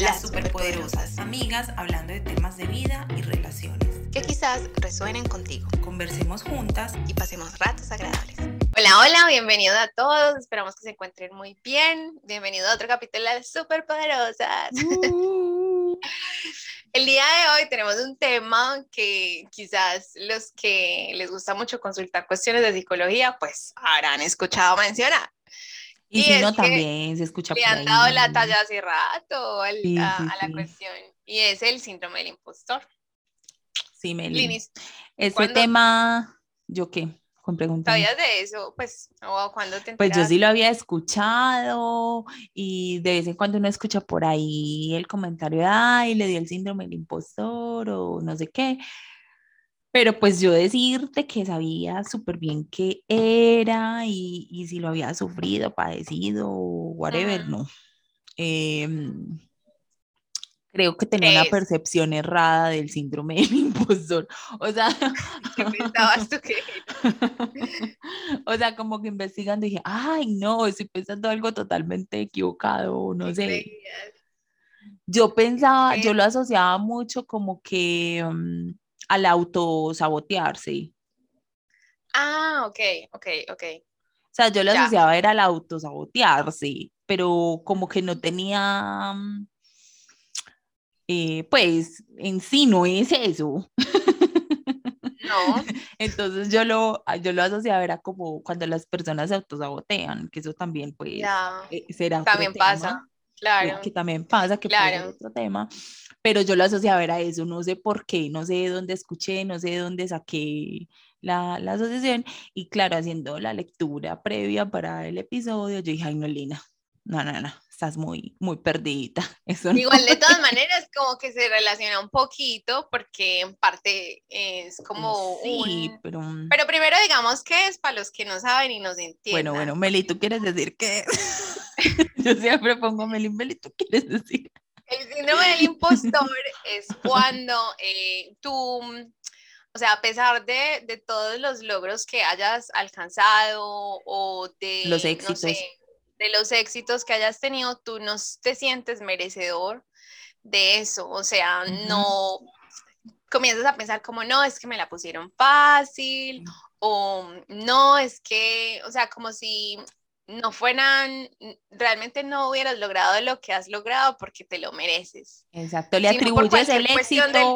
las superpoderosas, amigas hablando de temas de vida y relaciones. Que quizás resuenen contigo. Conversemos juntas y pasemos ratos agradables. Hola, hola, bienvenidos a todos. Esperamos que se encuentren muy bien. Bienvenido a otro capítulo de las superpoderosas. Uh. El día de hoy tenemos un tema que quizás los que les gusta mucho consultar cuestiones de psicología, pues habrán escuchado mencionar. Y, si no, también se escucha Le han dado la talla hace rato a, la cuestión. Y es el síndrome del impostor. Sí, Meli. Ese tema, ¿yo qué? Con preguntas. ¿Sabías de eso? Pues, o cuando te Pues yo sí lo había escuchado y de vez en cuando uno escucha por ahí el comentario de, ay, le dio el síndrome del impostor o no sé qué. Pero pues yo decirte que sabía súper bien qué era y, y, si lo había sufrido, padecido, whatever, no. Em, creo que tenía una percepción errada del síndrome del impostor. O sea, ¿qué pensabas tú que O sea, como que investigando dije, ay, no, estoy pensando algo totalmente equivocado, no sé. Yo pensaba, yo lo asociaba mucho como que mm, al autosabotearse. Ah, ok, ok, ok. O sea, yo lo asociaba era al autosabotearse, pero como que no tenía, mm, eh, pues en sí no es eso. No. Entonces yo lo, yo lo asociaba era como cuando las personas se autosabotean, que eso también pues eh, será También pasa, claro. Que también pasa, que claro. otro tema pero yo lo asociaba a eso, no sé por qué, no sé de dónde escuché, no sé de dónde saqué la, la asociación, y claro, haciendo la lectura previa para el episodio, yo dije, ay, no, Lina, no, no, no, estás muy, muy perdida. Eso Igual, de todas maneras, como que se relaciona un poquito, porque en parte es como sí, pero... Pero primero digamos qué es para los que no saben y nos entienden. Bueno, bueno, Meli, ¿tú quieres decir qué yo siempre pongo Meli, Meli, ¿tú quieres decir? El síndrome del impostor es cuando eh, tú, o sea, a pesar de, de, todos los logros que hayas alcanzado o de los éxitos. de los éxitos que hayas tenido, tú no te sientes merecedor de eso. O sea, no comienzas a pensar como, no, es que me la pusieron fácil, o no, es que, o sea, como si no fueran, realmente no hubieras logrado lo que has logrado porque te lo mereces. Exacto, le atribuyes el éxito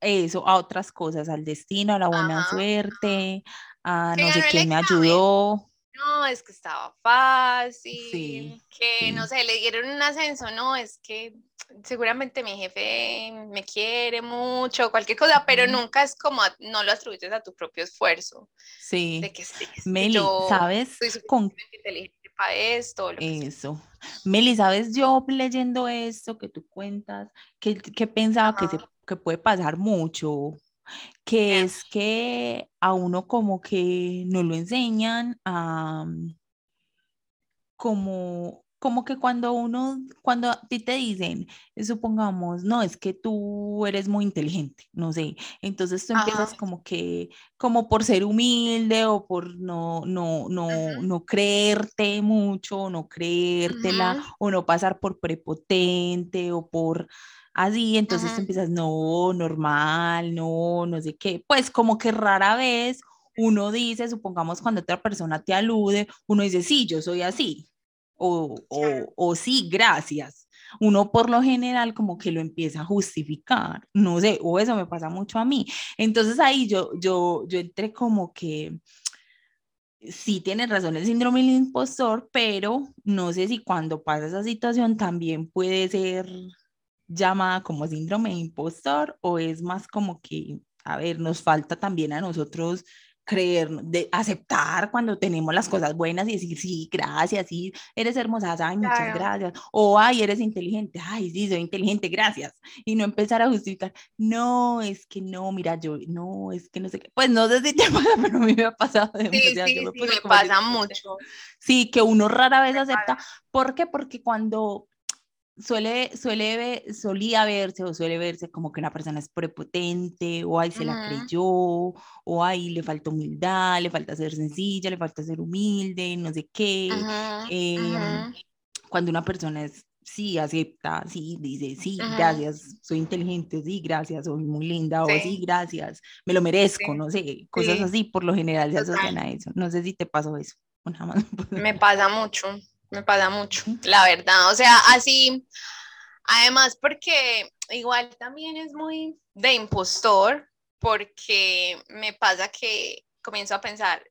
eso, a otras cosas, al destino, a la buena suerte, a no sé quién me ayudó. No, es que estaba fácil, que no sé, le dieron un ascenso, no, es que seguramente mi jefe me quiere mucho, cualquier cosa, pero nunca es como, no lo atribuyes a tu propio esfuerzo. Sí. De que sí, Meli, ¿sabes? Soy con... inteligente para esto. Eso. Meli, ¿sabes? Yo leyendo esto que tú cuentas, que, que pensaba que, se, que puede pasar mucho, que es que a uno como que no lo enseñan a como como que cuando uno, cuando a ti te dicen, supongamos, no, es que tú eres muy inteligente, no sé, entonces tú empiezas como que, como por ser humilde o por no, no, no, no creerte mucho, no creértela, o no pasar por prepotente o por así, entonces tú empiezas, no, normal, no, no sé qué, pues como que rara vez uno dice, supongamos cuando otra persona te alude, uno dice, sí, yo soy así, o, o, o sí, gracias. Uno por lo general como que lo empieza a justificar, no sé, o eso me pasa mucho a mí. Entonces ahí yo, yo, yo entré como que, sí tienes razón el síndrome del impostor, pero no sé si cuando pasa esa situación también puede ser llamada como síndrome de impostor o es más como que, a ver, nos falta también a nosotros creer, de aceptar cuando tenemos las cosas buenas y decir, sí, gracias, sí, eres hermosa, ay, muchas gracias, o ay, eres inteligente, ay, sí, soy inteligente, gracias, y no empezar a justificar, no, es que no, mira, yo, no, es que no sé qué, pues no sé si te pasa, pero a mí me ha pasado de sí, sí, sí, me, pasa mucho. Sí, que uno rara vez acepta, ¿por qué? Porque cuando suele, suele, solía verse o suele verse como que una persona es prepotente o ahí se la creyó o ahí le falta humildad, le falta ser sencilla, le falta ser humilde, no sé qué. Em, cuando una persona es sí, acepta, sí, dice, sí, gracias, soy inteligente, sí, gracias, soy muy linda, o sí, gracias, me lo merezco, no sé, cosas así, por lo general se asocian a eso. No sé si te pasó eso. Me pasa mucho, me pasa mucho, la verdad, o sea, así, además porque igual también es muy de impostor, porque me pasa que comienzo a pensar,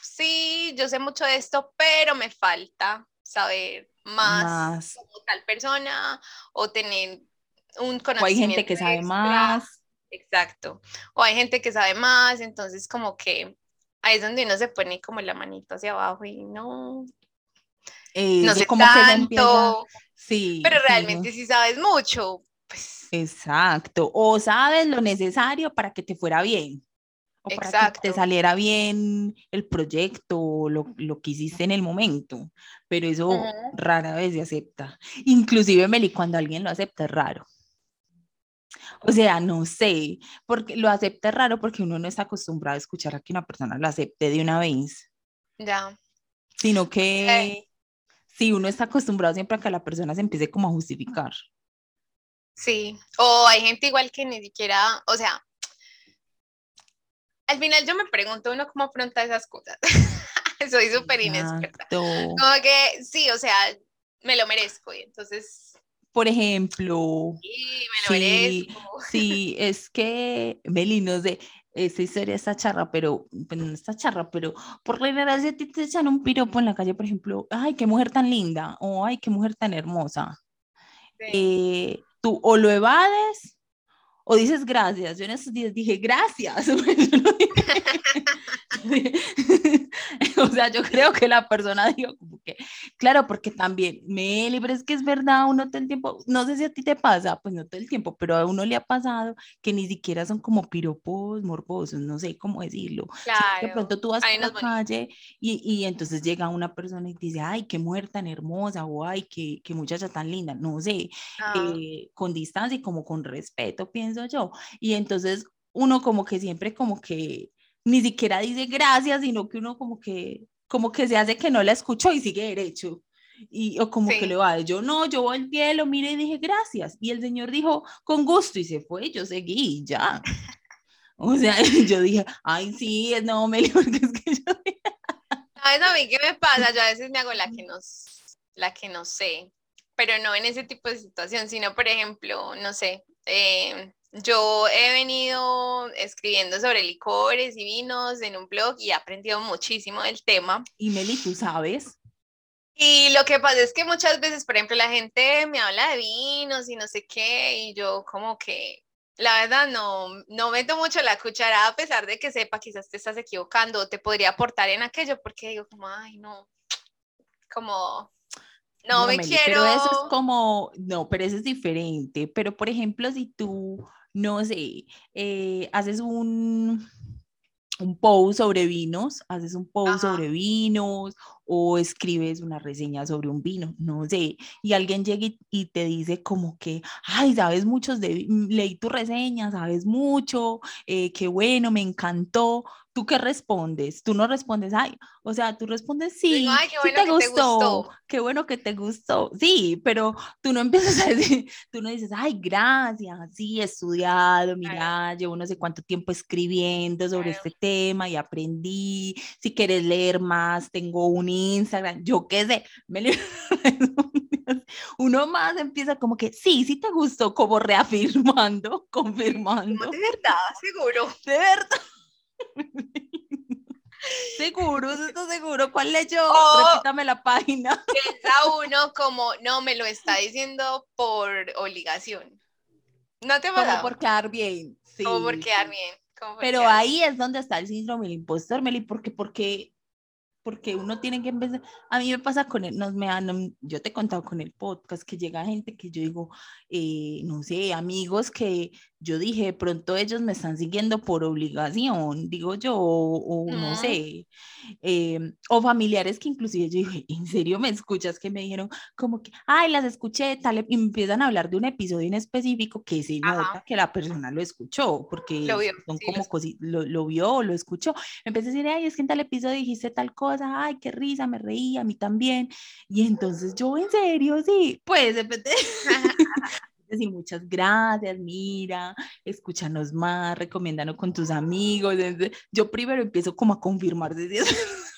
sí, yo sé mucho de esto, pero me falta saber más, como tal persona o tener un conocimiento. O hay gente que sabe más. Exacto. O hay gente que sabe más, entonces como que ahí es donde uno se pone como la manito hacia abajo y no. Eh, no sé como tanto, sí, pero realmente si sabes mucho, pues. Exacto. O sabes lo necesario para que te fuera bien o para que te saliera bien el proyecto, lo, lo que hiciste en el momento, pero eso rara vez se acepta. Inclusive, Meli, cuando alguien lo acepta es raro. O sea, no sé, porque lo acepta es raro porque uno no está acostumbrado a escuchar a que una persona lo acepte de una vez. Ya. Sino que si uno está acostumbrado siempre a que la persona se empiece como a justificar. Sí, o hay gente igual que ni siquiera, o sea, al final yo me pregunto uno cómo afronta esas cosas. Soy súper inexperta. Como que sí, o sea, me lo merezco y entonces... Por ejemplo, sí, me lo merezco. Sí, es que, Meli, no sé, esa historia está charra, pero, pues no está charra, pero por la general si a ti te echan un piropo en la calle, por ejemplo, ay, qué mujer tan linda, o ay, qué mujer tan hermosa, eh, tú o lo evades o dices gracias. Yo en esos días dije gracias. o sea, yo creo que la persona dijo que, claro, porque también, me pero es que es verdad, uno todo el tiempo, no sé si a ti te pasa, pues no todo el tiempo, pero a uno le ha pasado que ni siquiera son como piropos morbosos, no sé cómo decirlo. Claro. de pronto tú vas por la calle y, y, entonces llega una persona y dice, ay, qué mujer tan hermosa, o ay, qué, qué muchacha tan linda, no sé, ah. eh, con distancia y como con respeto, pienso yo. Y entonces uno como que siempre como que ni siquiera dice gracias, sino que uno como que, como que se hace que no la escuchó y sigue derecho. Y, o como que le va, yo no, yo volteé, lo miré y dije gracias. Y el señor dijo con gusto y se fue, yo seguí ya. O sea, yo dije, ay, sí, no, me porque es que yo... ¿Sabes a mí qué me pasa? Yo a veces me hago la que no, la que no sé, pero no en ese tipo de situación, sino, por ejemplo, no sé, eh, yo he venido escribiendo sobre licores y vinos en un blog y he aprendido muchísimo del tema. Y Meli, ¿tú sabes? Y lo que pasa es que muchas veces, por ejemplo, la gente me habla de vinos y no sé qué, y yo como que, la verdad, no, no meto mucho la cuchara a pesar de que sepa, quizás te estás equivocando o te podría aportar en aquello, porque digo como, ay, no, como, no, me quiero. Pero eso es como, no, pero eso es diferente. Pero por ejemplo, si tú no sé, eh, haces un, un post sobre vinos, haces un post sobre vinos o escribes una reseña sobre un vino, no sé, y alguien llega y, te dice como que, ay, sabes muchos de, leí tu reseña, sabes mucho, eh, qué bueno, me encantó, ¿tú qué respondes? Tú no respondes, ay, o sea, tú respondes, sí, ay, qué bueno te, que gustó, te, gustó, qué bueno que te gustó, sí, pero tú no empiezas a decir, tú no dices, ay, gracias, sí, he estudiado, mira, llevo no sé cuánto tiempo escribiendo sobre este tema y aprendí, si quieres leer más, tengo un Instagram, yo qué sé, me uno más empieza como que, sí, sí te gustó, como reafirmando, confirmando. De verdad, seguro. De verdad. Seguro, estoy seguro. ¿Cuál leyó? Repítame la página. Piensa uno como, no, me lo está diciendo por obligación. No te Como por quedar bien. Sí. Como por quedar bien. Pero ahí es donde está el síndrome del impostor, Meli, porque, porque porque uno tiene que empezar, a mí me pasa con él, nos me han, yo te he contado con el podcast que llega gente que yo digo, eh, no sé, amigos que yo dije, pronto ellos me están siguiendo por obligación, digo yo, o, no sé, em, o familiares que inclusive yo dije, ¿en serio me escuchas? Que me dijeron como que, ay, las escuché, tal, y me empiezan a hablar de un episodio en específico que se nota que la persona lo escuchó, porque lo vio, son como lo... lo, vio o lo escuchó. Me empecé a decir, ay, es que en tal episodio dijiste tal cosa cosa, ay, qué risa, me reía, a mí también. Y entonces yo, en serio, sí, pues, decir muchas gracias, mira, escúchanos más, recomiéndanos con tus amigos. Yo primero empiezo como a confirmar desde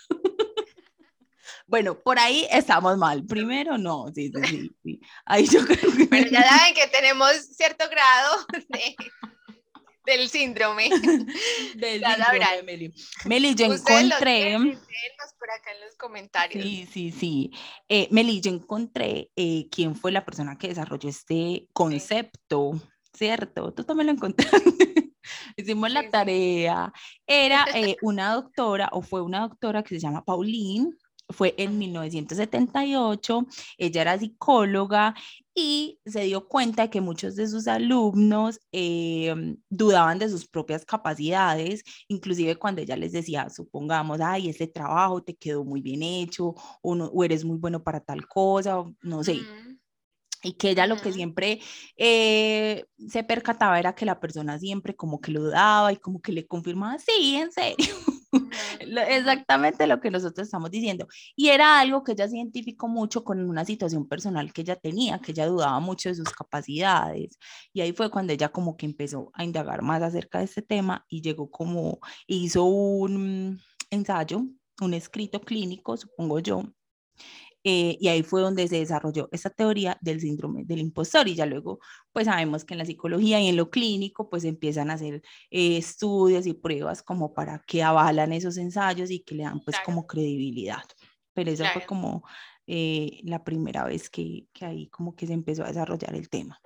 Bueno, por ahí estamos mal. Primero, no, sí, sí, sí. Ahí yo creo que... Bueno, ya saben que tenemos cierto grado del síndrome. del síndrome, Meli. Meli, yo encontré... por acá en los comentarios. Sí, sí, sí. Eh, Meli, yo encontré eh, quién fue la persona que desarrolló este concepto, ¿cierto? Tú también lo encontraste. Hicimos la tarea. Era eh, una doctora, o fue una doctora que se llama Pauline fue en 1978, ella era psicóloga y se dio cuenta de que muchos de sus alumnos em, dudaban de sus propias capacidades, inclusive cuando ella les decía, supongamos, ay, este trabajo te quedó muy bien hecho o, no, o eres muy bueno para tal cosa, no sé. Y que ella lo que siempre eh, se percataba era que la persona siempre como que lo daba y como que le confirmaba, sí, en serio. Exactamente lo que nosotros estamos diciendo. Y era algo que ella se identificó mucho con una situación personal que ella tenía, que ella dudaba mucho de sus capacidades. Y ahí fue cuando ella como que empezó a indagar más acerca de este tema y llegó como, hizo un ensayo, un escrito clínico, supongo yo, eh, y ahí fue donde se desarrolló esa teoría del síndrome del impostor y ya luego pues sabemos que en la psicología y en lo clínico pues empiezan a hacer eh, estudios y pruebas como para que avalan esos ensayos y que le dan pues como credibilidad. Pero esa fue como eh, la primera vez que, que, ahí como que se empezó a desarrollar el tema.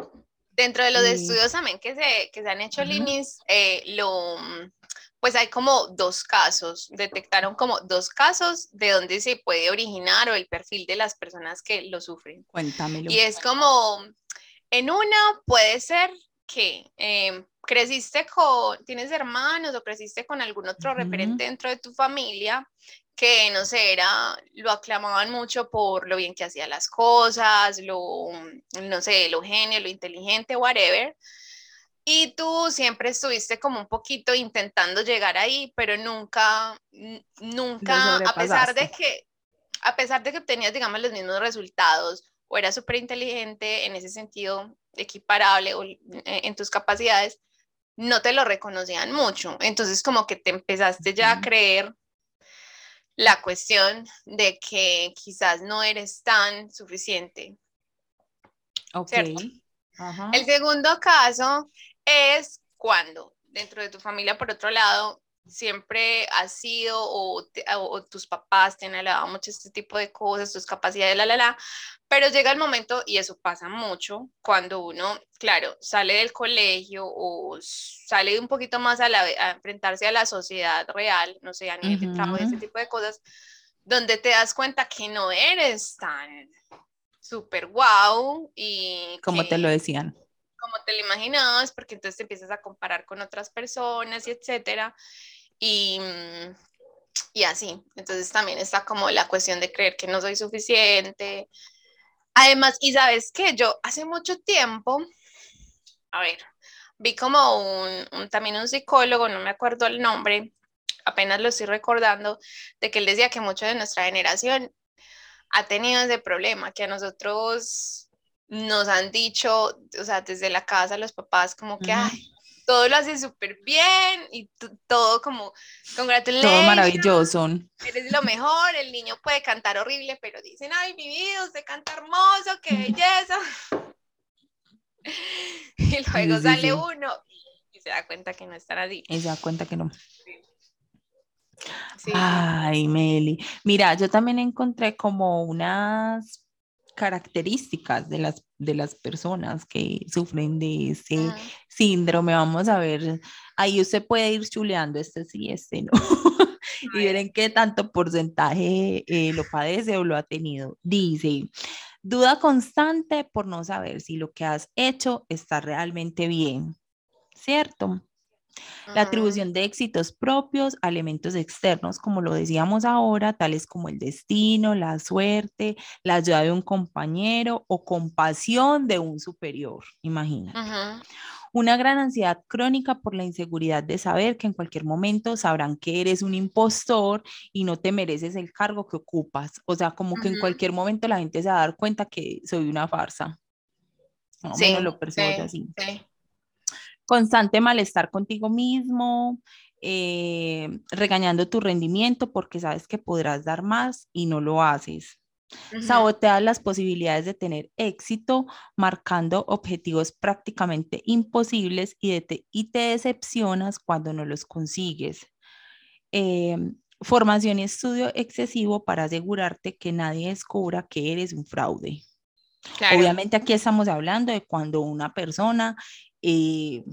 Dentro de los estudios también que se, que se han hecho, Linis, lo pues hay como dos casos, detectaron como dos casos de donde se puede originar o el perfil de las personas que lo sufren. Cuéntamelo. Y es como, en una puede ser que em, creciste con, tienes hermanos o creciste con algún otro referente dentro de tu familia que, no sé, era, lo aclamaban mucho por lo bien que hacía las cosas, lo, no sé, lo genio, lo inteligente, whatever. Y tú siempre estuviste como un poquito intentando llegar ahí, pero nunca, nunca, a pesar de que, a pesar de que obtenías, digamos, los mismos resultados o eras súper inteligente en ese sentido, equiparable o, eh, en tus capacidades, no te lo reconocían mucho. Entonces como que te empezaste ya a creer la cuestión de que quizás no eres tan suficiente. Ok. El segundo caso es cuando dentro de tu familia, por otro lado, siempre has sido o, tus papás te han alabado mucho este tipo de cosas, tus capacidades, la, la, la, pero llega el momento, y eso pasa mucho, cuando uno, claro, sale del colegio o sale un poquito más a, la, a enfrentarse a la sociedad real, no sé, a nivel de trabajo, ese tipo de cosas, donde te das cuenta que no eres tan súper wow y... Como te lo decían como te lo imaginabas, porque entonces te empiezas a comparar con otras personas y etcétera. Y, mm, y así. Entonces también está como la cuestión de creer que no soy suficiente. Además, y sabes que yo hace mucho tiempo, a ver, vi como un, también un psicólogo, no me acuerdo el nombre, apenas lo estoy recordando, de que él decía que mucho de nuestra generación ha tenido ese problema, que a nosotros nos han dicho, o sea, desde la casa los papás como que, ay, todo lo hace súper bien y todo como, congratulations. Todo maravilloso. Eres lo mejor, el niño puede cantar horrible, pero dicen, ay, mi vida, usted canta hermoso, qué belleza. y luego sale uno y se da cuenta que no están así. Y se da cuenta que no. Ay, Meli. Mira, yo también encontré como unas características de las, de las personas que sufren de ese síndrome. Vamos a ver, ahí usted puede ir chuleando este sí, este no, y ver en qué tanto porcentaje eh, lo padece o lo ha tenido. Dice, duda constante por no saber si lo que has hecho está realmente bien, ¿cierto? La atribución de éxitos propios a elementos externos, como lo decíamos ahora, tales como el destino, la suerte, la ayuda de un compañero o compasión de un superior, imagínate. Una gran ansiedad crónica por la inseguridad de saber que en cualquier momento sabrán que eres un impostor y no te mereces el cargo que ocupas. O sea, como que en cualquier momento la gente se va a dar cuenta que soy una farsa. No, sí, lo percibo así. Constante malestar contigo mismo, eh, regañando tu rendimiento porque sabes que podrás dar más y no lo haces. Saboteas las posibilidades de tener éxito, marcando objetivos prácticamente imposibles y, te, y te decepcionas cuando no los consigues. Em, formación y estudio excesivo para asegurarte que nadie descubra que eres un fraude. Obviamente aquí estamos hablando de cuando una persona eh,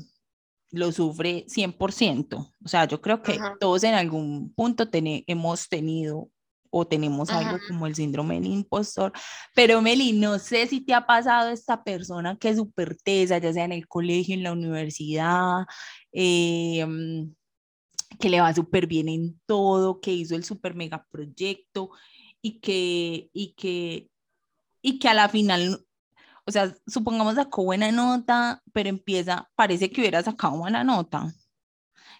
lo sufre 100%. O sea, yo creo que todos en algún punto hemos tenido o tenemos algo como el síndrome del impostor. Pero Meli, no sé si te ha pasado esta persona que es súper tesa, ya sea en el colegio, en la universidad, em, que le va súper bien en todo, que hizo el súper mega proyecto y que, y que, y que a la final o sea, supongamos sacó buena nota, pero empieza, parece que hubiera sacado buena nota.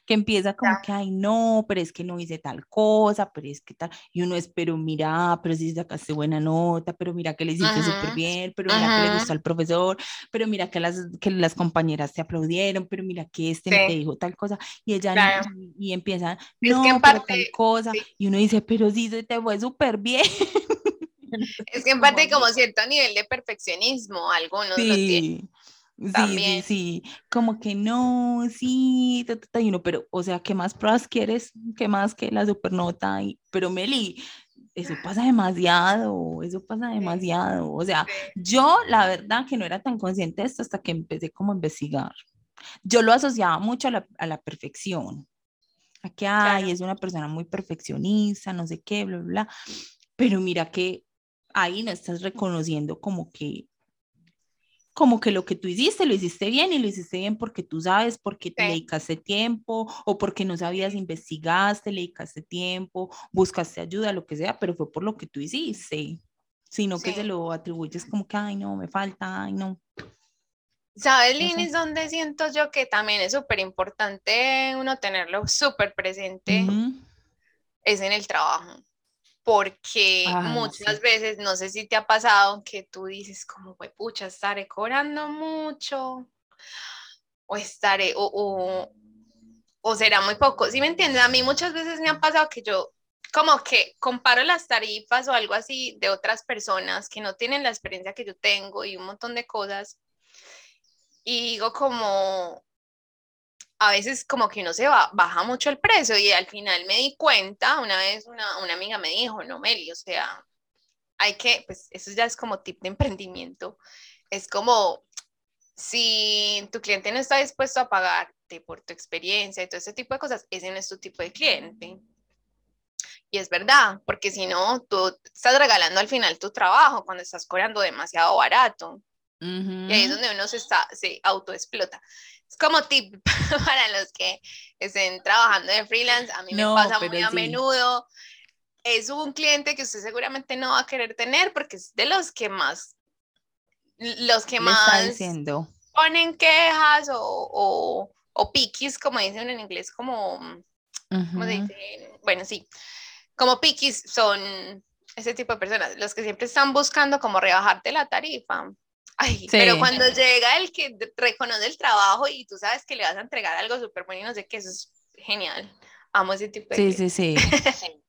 Que empieza como que, ay, no, pero es que no hice tal cosa, pero es que tal, y uno es, pero mira, pero si sacaste buena nota, pero mira que le hiciste súper bien, pero mira que le gustó al profesor, pero mira que las, que las compañeras te aplaudieron, pero mira que este te dijo tal cosa, y ella y, empieza, no, es que parte, tal cosa, y uno dice, pero sí se te fue súper bien. Es que en parte como cierto nivel de perfeccionismo, algunos sí. lo tienen. Sí, sí, sí, como que no, sí, y uno, pero, o sea, ¿qué más pruebas quieres? ¿Qué más que la supernota? Y, pero Meli, eso pasa demasiado, eso pasa demasiado. O sea, yo la verdad que no era tan consciente de esto hasta que empecé como a investigar. Yo lo asociaba mucho a la, a la perfección. A que, ay, es una persona muy perfeccionista, no sé qué, bla, bla, bla. Pero mira que ahí no estás reconociendo como que como que lo que tú hiciste lo hiciste bien y lo hiciste bien porque tú sabes, porque te dedicaste tiempo o porque no sabías, investigaste, le dedicaste tiempo, buscaste ayuda, lo que sea, pero fue por lo que tú hiciste, sino que se lo atribuyes como que, ay, no, me falta, ay, no. ¿Sabes, Linis, donde siento yo que también es súper importante uno tenerlo súper presente? Es en el trabajo porque ah, muchas veces, no sé si te ha pasado que tú dices como, pucha, estaré cobrando mucho, o estaré, o, o, será muy poco, ¿sí me entiendes? A mí muchas veces me ha pasado que yo como que comparo las tarifas o algo así de otras personas que no tienen la experiencia que yo tengo y un montón de cosas, y digo como, a veces como que no se va, baja mucho el precio y al final me di cuenta, una vez una, una amiga me dijo, no, Meli, o sea, hay que, pues eso ya es como tip de emprendimiento, es como si tu cliente no está dispuesto a pagarte por tu experiencia y todo ese tipo de cosas, ese no es tu tipo de cliente. Y es verdad, porque si no, tú estás regalando al final tu trabajo cuando estás cobrando demasiado barato. Y ahí es donde uno se, está, se autoexplota. Es como tip para los que estén trabajando de freelance. A mí me pasa muy a menudo. Es un cliente que usted seguramente no va a querer tener porque es de los que más, los que más ponen quejas o, o, o piquis, como dicen en inglés, como, ¿cómo se dice? Bueno, sí, como piquis son ese tipo de personas, los que siempre están buscando como rebajarte la tarifa. Ay, pero cuando llega el que reconoce el trabajo y tú sabes que le vas a entregar algo súper bueno y no sé qué, eso es genial. Amo ese tipo de Sí, sí, sí.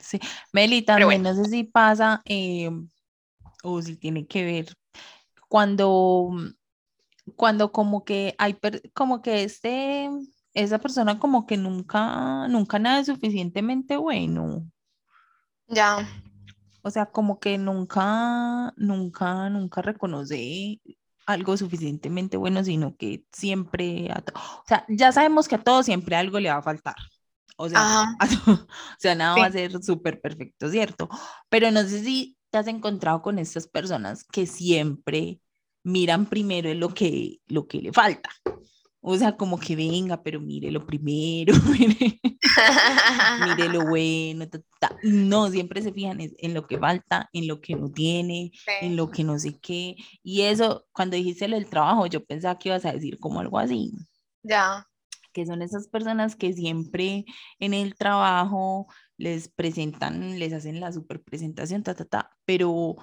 sí. Meli, también no sé si pasa eh, o si tiene que ver cuando, cuando como que hay, como que este, esa persona como que nunca, nunca nada es suficientemente bueno. Ya. O sea, como que nunca, nunca, nunca reconoce algo suficientemente bueno, sino que siempre, o sea, ya sabemos que a todo siempre algo le va a faltar. O sea, o sea nada va a ser súper perfecto, ¿cierto? Pero no sé si te has encontrado con estas personas que siempre miran primero lo que, lo que le falta. O sea, como que venga, pero mire lo primero, mire, mire lo bueno. No, siempre se fijan en, lo que falta, en lo que no tiene, en lo que no sé qué. Y eso, cuando dijiste lo del trabajo, yo pensaba que ibas a decir como algo así. Ya. Que son esas personas que siempre en el trabajo les presentan, les hacen la super presentación, ta, ta, ta, pero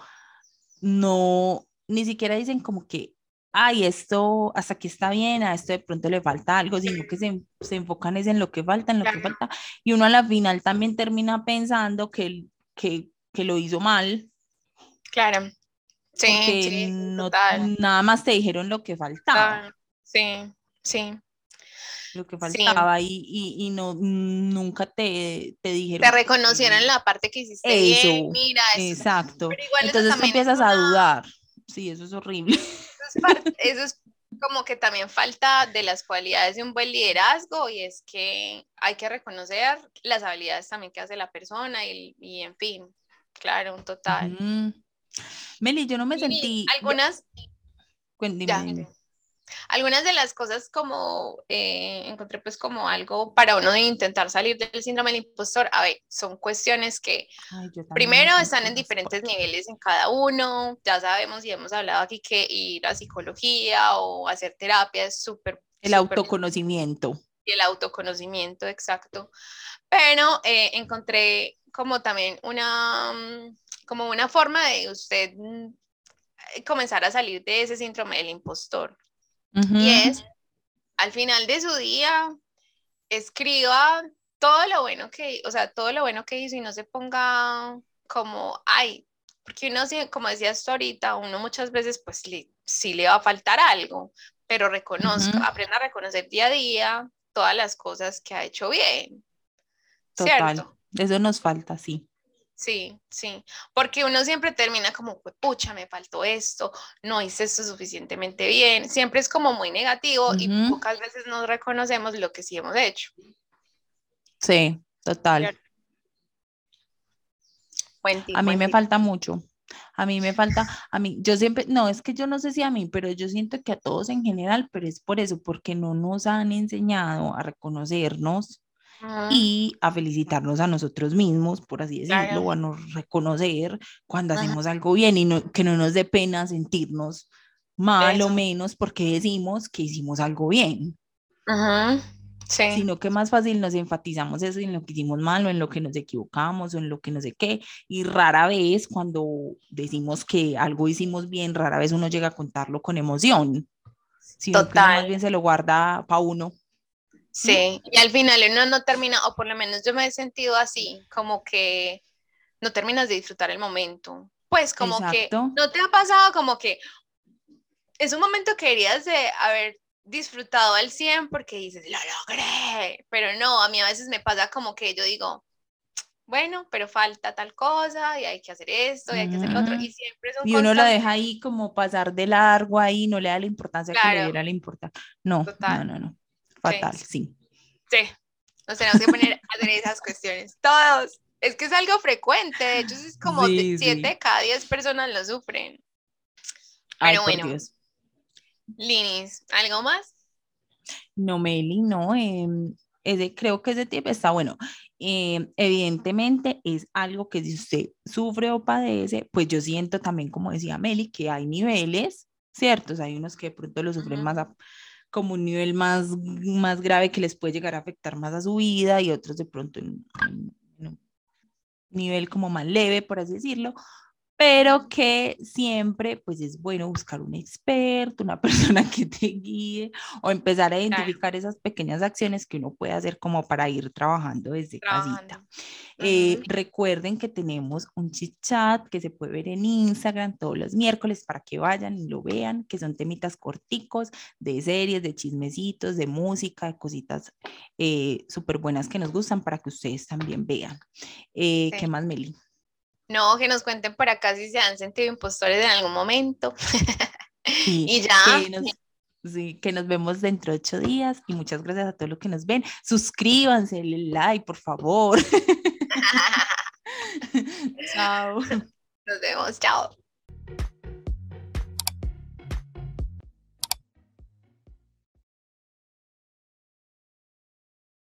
no, ni siquiera dicen como que ay, esto hasta aquí está bien, a esto de pronto le falta algo, sino que se, se enfocan es en lo que falta, en lo que falta, y uno a la final también termina pensando que, que, que lo hizo mal. Claro. Sí, sí no, nada más te dijeron lo que faltaba. Sí, sí. Lo que faltaba y, y, y, no, nunca te, te dijeron. Te reconocieron la parte que hiciste eso, bien, mira. Exacto. Entonces empiezas a dudar. Sí, eso es horrible eso es como que también falta de las cualidades de un buen liderazgo y es que hay que reconocer las habilidades también que hace la persona y, y en fin, claro, un total. Meli, yo no me sentí... Algunas... Algunas de las cosas como eh, encontré pues como algo para uno de intentar salir del síndrome del impostor, a ver, son cuestiones que primero están en diferentes niveles en cada uno, ya sabemos y hemos hablado aquí que ir a psicología o hacer terapia es súper... El autoconocimiento. El autoconocimiento, exacto. Pero eh, encontré como también una, mm, como una forma de usted mm, comenzar a salir de ese síndrome del impostor. Y es, al final de su día, escriba todo lo bueno que, o sea, todo lo bueno que hizo y no se ponga como, ay, porque uno, como decías ahorita, uno muchas veces pues sí le va a faltar algo, pero reconozca, aprenda a reconocer día a día todas las cosas que ha hecho bien. Total, ¿cierto? eso nos falta, sí. Sí, sí, porque uno siempre termina como, pucha, me faltó esto, no hice esto suficientemente bien, siempre es como muy negativo y pocas veces nos reconocemos lo que sí hemos hecho. Sí, total. a mí me falta mucho. A mí me falta, a mí, yo siempre, no, es que yo no sé si a mí, pero yo siento que a todos en general, pero es por eso, porque no nos han enseñado a reconocernos y a felicitarnos a nosotros mismos, por así decirlo, o a nos reconocer cuando hacemos algo bien y no, que no nos dé pena sentirnos mal o menos porque decimos que hicimos algo bien. Sí. Sino que más fácil nos enfatizamos eso en lo que hicimos mal o en lo que nos equivocamos o en lo que no sé qué. Y rara vez cuando decimos que algo hicimos bien, rara vez uno llega a contarlo con emoción. Sino Total. que más bien se lo guarda para uno. Sí, y al final uno no termina, o por lo menos yo me he sentido así, como que no terminas de disfrutar el momento. Pues como que no te ha pasado como que es un momento que querías de haber disfrutado al 100 porque dices, lo logré, pero no, a mí a veces me pasa como que yo digo, bueno, pero falta tal cosa y hay que hacer esto y hay que hacer lo otro y siempre Y uno la deja ahí como pasar de largo ahí, no le da la importancia que le diera la importancia. No, no, no, no fatal, sí. Sí, nos tenemos que poner a hacer esas cuestiones, todos. Es que es algo frecuente, de hecho es como de 7 de cada 10 personas lo sufren. Pero bueno, Linis, ¿algo más? No, Meli, no. Eh, ese, creo que ese tip está bueno. Em, evidentemente es algo que si usted sufre o padece, pues yo siento también, como decía Meli, que hay niveles, ¿cierto? hay unos que de pronto lo sufren más a, como un nivel más, más grave que les puede llegar a afectar más a su vida y otros de pronto en, en un nivel como más leve, por así decirlo, pero que siempre pues es bueno buscar un experto, una persona que te guíe o empezar a identificar esas pequeñas acciones que uno puede hacer como para ir trabajando desde casita. Eh, recuerden que tenemos un chit chat que se puede ver en Instagram todos los miércoles para que vayan y lo vean, que son temitas corticos de series, de chismecitos, de música, de cositas eh, súper buenas que nos gustan para que ustedes también vean. Eh, ¿Qué más, Meli? No, que nos cuenten por acá si se han sentido impostores en algún momento. y ya. Que nos, sí, que nos vemos dentro de ocho días y muchas gracias a todos los que nos ven. Suscríbanse, denle like, por favor. chao. Nos vemos, chao.